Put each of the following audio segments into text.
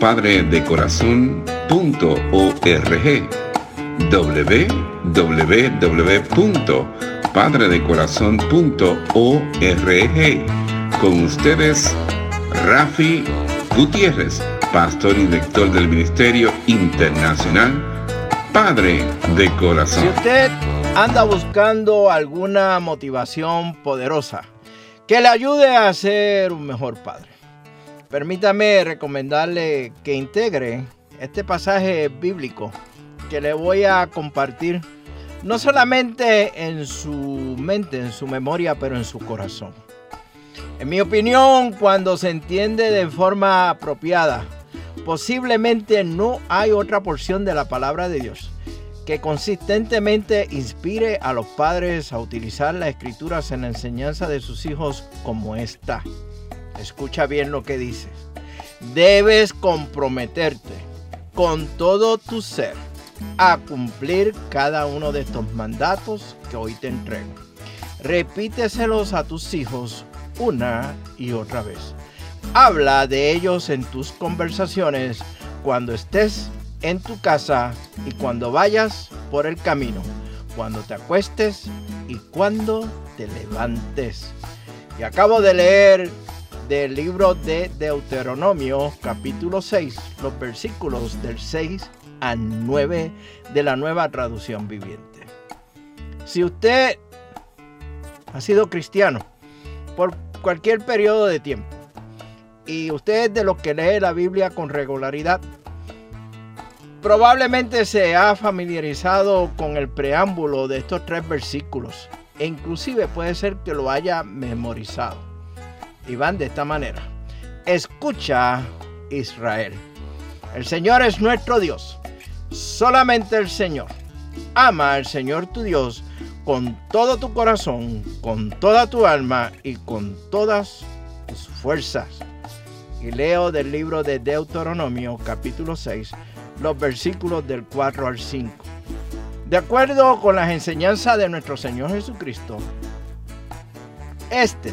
www.padredecorazon.org www.padredecorazon.org Con ustedes, Rafi Gutiérrez, pastor y director del Ministerio Internacional Padre de Corazón. Si usted anda buscando alguna motivación poderosa, que le ayude a ser un mejor padre. Permítame recomendarle que integre este pasaje bíblico que le voy a compartir, no solamente en su mente, en su memoria, pero en su corazón. En mi opinión, cuando se entiende de forma apropiada, posiblemente no hay otra porción de la palabra de Dios que consistentemente inspire a los padres a utilizar las escrituras en la enseñanza de sus hijos como esta. Escucha bien lo que dice. Debes comprometerte con todo tu ser a cumplir cada uno de estos mandatos que hoy te entrego. Repíteselos a tus hijos una y otra vez. Habla de ellos en tus conversaciones cuando estés en tu casa y cuando vayas por el camino, cuando te acuestes y cuando te levantes. Y acabo de leer del libro de Deuteronomio capítulo 6, los versículos del 6 al 9 de la nueva traducción viviente. Si usted ha sido cristiano por cualquier periodo de tiempo y usted es de los que lee la Biblia con regularidad, Probablemente se ha familiarizado con el preámbulo de estos tres versículos e inclusive puede ser que lo haya memorizado. Y van de esta manera. Escucha Israel. El Señor es nuestro Dios. Solamente el Señor. Ama al Señor tu Dios con todo tu corazón, con toda tu alma y con todas tus fuerzas. Y leo del libro de Deuteronomio capítulo 6 los versículos del 4 al 5. De acuerdo con las enseñanzas de nuestro Señor Jesucristo, este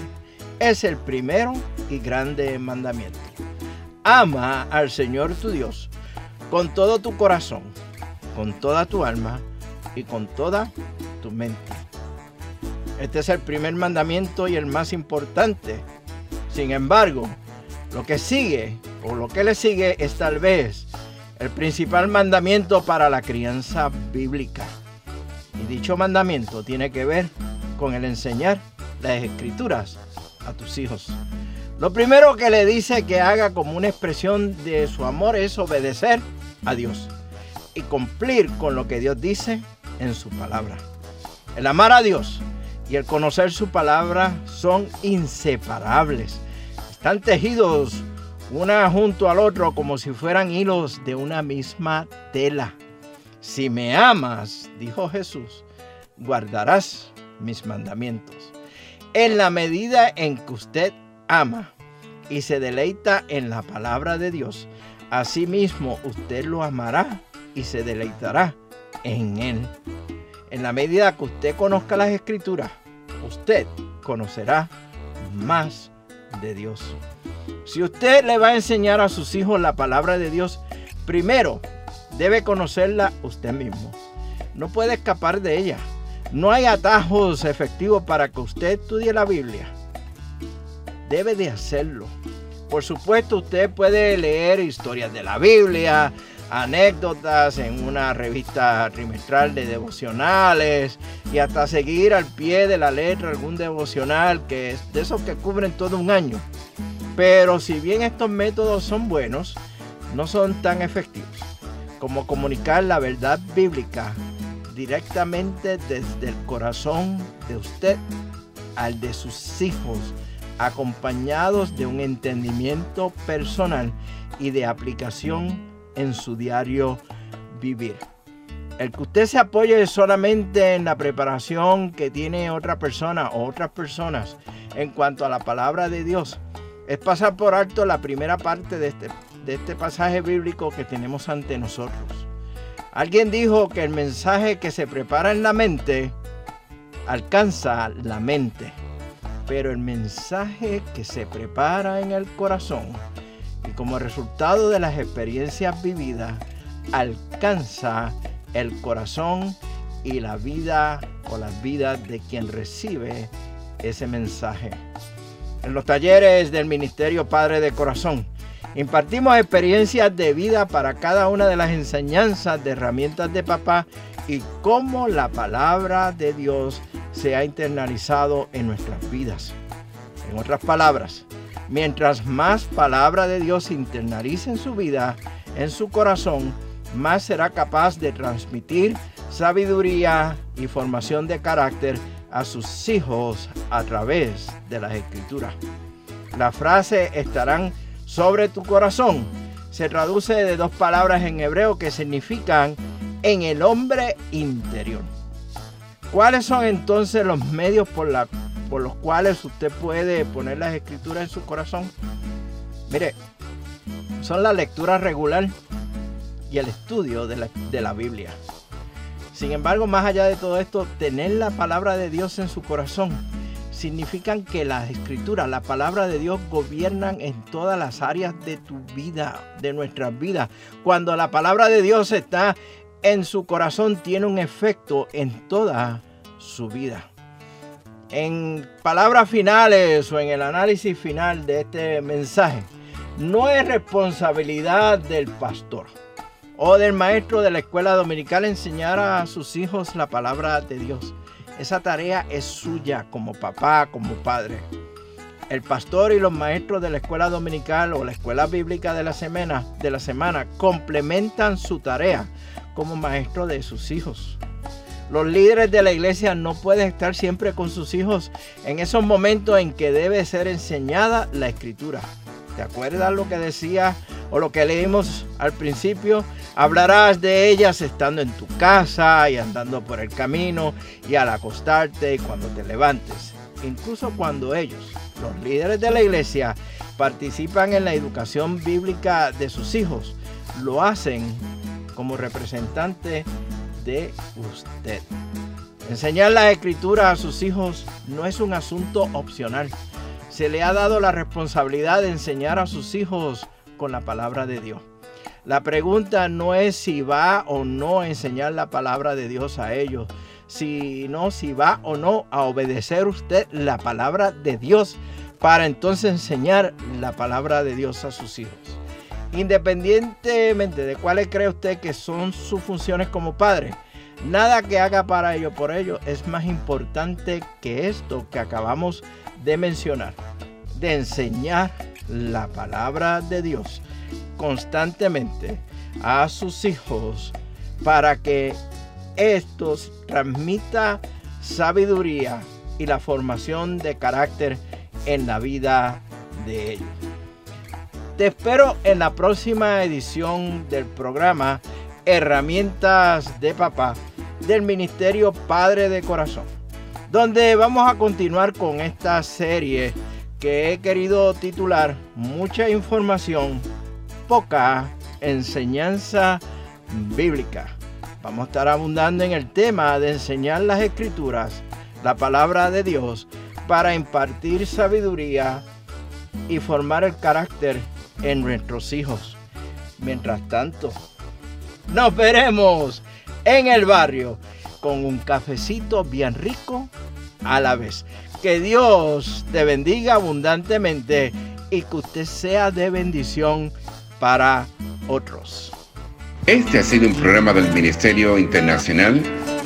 es el primero y grande mandamiento. Ama al Señor tu Dios con todo tu corazón, con toda tu alma y con toda tu mente. Este es el primer mandamiento y el más importante. Sin embargo, lo que sigue o lo que le sigue es tal vez el principal mandamiento para la crianza bíblica. Y dicho mandamiento tiene que ver con el enseñar las escrituras a tus hijos. Lo primero que le dice que haga como una expresión de su amor es obedecer a Dios y cumplir con lo que Dios dice en su palabra. El amar a Dios y el conocer su palabra son inseparables. Están tejidos una junto al otro como si fueran hilos de una misma tela. Si me amas, dijo Jesús, guardarás mis mandamientos. En la medida en que usted ama y se deleita en la palabra de Dios, asimismo usted lo amará y se deleitará en él. En la medida que usted conozca las escrituras, usted conocerá más de Dios. Si usted le va a enseñar a sus hijos la palabra de Dios, primero debe conocerla usted mismo. No puede escapar de ella. No hay atajos efectivos para que usted estudie la Biblia. Debe de hacerlo. Por supuesto, usted puede leer historias de la Biblia, anécdotas en una revista trimestral de devocionales y hasta seguir al pie de la letra algún devocional que es de esos que cubren todo un año. Pero si bien estos métodos son buenos, no son tan efectivos como comunicar la verdad bíblica directamente desde el corazón de usted al de sus hijos, acompañados de un entendimiento personal y de aplicación en su diario vivir. El que usted se apoye solamente en la preparación que tiene otra persona o otras personas en cuanto a la palabra de Dios es pasar por alto la primera parte de este, de este pasaje bíblico que tenemos ante nosotros. Alguien dijo que el mensaje que se prepara en la mente alcanza la mente, pero el mensaje que se prepara en el corazón y como resultado de las experiencias vividas alcanza el corazón y la vida o las vidas de quien recibe ese mensaje. En los talleres del Ministerio Padre de Corazón impartimos experiencias de vida para cada una de las enseñanzas de herramientas de papá y cómo la palabra de Dios se ha internalizado en nuestras vidas. En otras palabras, mientras más palabra de Dios se internalice en su vida, en su corazón, más será capaz de transmitir sabiduría y formación de carácter a sus hijos a través de las escrituras. La frase estarán sobre tu corazón se traduce de dos palabras en hebreo que significan en el hombre interior. ¿Cuáles son entonces los medios por, la, por los cuales usted puede poner las escrituras en su corazón? Mire, son la lectura regular y el estudio de la, de la Biblia. Sin embargo, más allá de todo esto, tener la palabra de Dios en su corazón significan que las escrituras, la palabra de Dios gobiernan en todas las áreas de tu vida, de nuestras vidas. Cuando la palabra de Dios está en su corazón, tiene un efecto en toda su vida. En palabras finales o en el análisis final de este mensaje, no es responsabilidad del pastor o del maestro de la escuela dominical enseñar a sus hijos la palabra de Dios. Esa tarea es suya como papá, como padre. El pastor y los maestros de la escuela dominical o la escuela bíblica de la semana, de la semana complementan su tarea como maestro de sus hijos. Los líderes de la iglesia no pueden estar siempre con sus hijos en esos momentos en que debe ser enseñada la escritura. ¿Te acuerdas lo que decía o lo que leímos al principio? Hablarás de ellas estando en tu casa y andando por el camino y al acostarte y cuando te levantes. Incluso cuando ellos, los líderes de la iglesia, participan en la educación bíblica de sus hijos, lo hacen como representante de usted. Enseñar la escritura a sus hijos no es un asunto opcional. Se le ha dado la responsabilidad de enseñar a sus hijos con la palabra de Dios. La pregunta no es si va o no a enseñar la palabra de Dios a ellos, sino si va o no a obedecer usted la palabra de Dios para entonces enseñar la palabra de Dios a sus hijos. Independientemente de cuáles cree usted que son sus funciones como padre, nada que haga para ello por ello es más importante que esto que acabamos de mencionar, de enseñar la palabra de Dios constantemente a sus hijos para que estos transmita sabiduría y la formación de carácter en la vida de ellos. Te espero en la próxima edición del programa Herramientas de Papá del Ministerio Padre de Corazón, donde vamos a continuar con esta serie que he querido titular Mucha información poca enseñanza bíblica. Vamos a estar abundando en el tema de enseñar las escrituras, la palabra de Dios, para impartir sabiduría y formar el carácter en nuestros hijos. Mientras tanto, nos veremos en el barrio con un cafecito bien rico a la vez. Que Dios te bendiga abundantemente y que usted sea de bendición para otros. Este ha sido un programa del Ministerio Internacional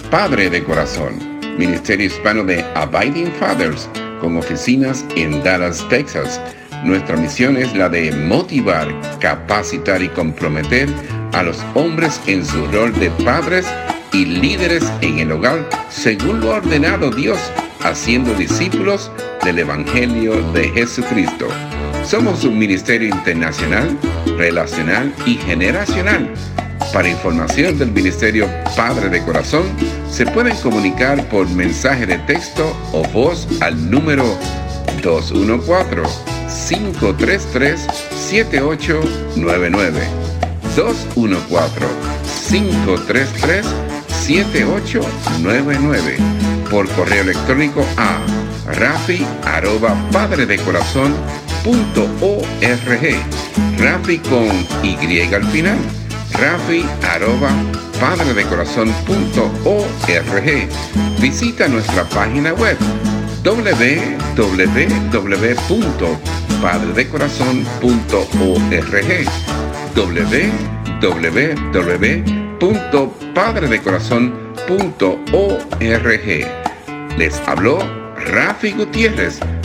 Padre de Corazón, Ministerio Hispano de Abiding Fathers, con oficinas en Dallas, Texas. Nuestra misión es la de motivar, capacitar y comprometer a los hombres en su rol de padres y líderes en el hogar, según lo ordenado Dios, haciendo discípulos del Evangelio de Jesucristo. Somos un ministerio internacional, relacional y generacional. Para información del Ministerio Padre de Corazón, se pueden comunicar por mensaje de texto o voz al número 214-533-7899. 214-533-7899. Por correo electrónico a rafi padre de corazón Rafi con Y al final. Rafi arroba padredecorazón.org. Visita nuestra página web www.padredecorazon.org www.padredecorazon.org Les habló Rafi Gutiérrez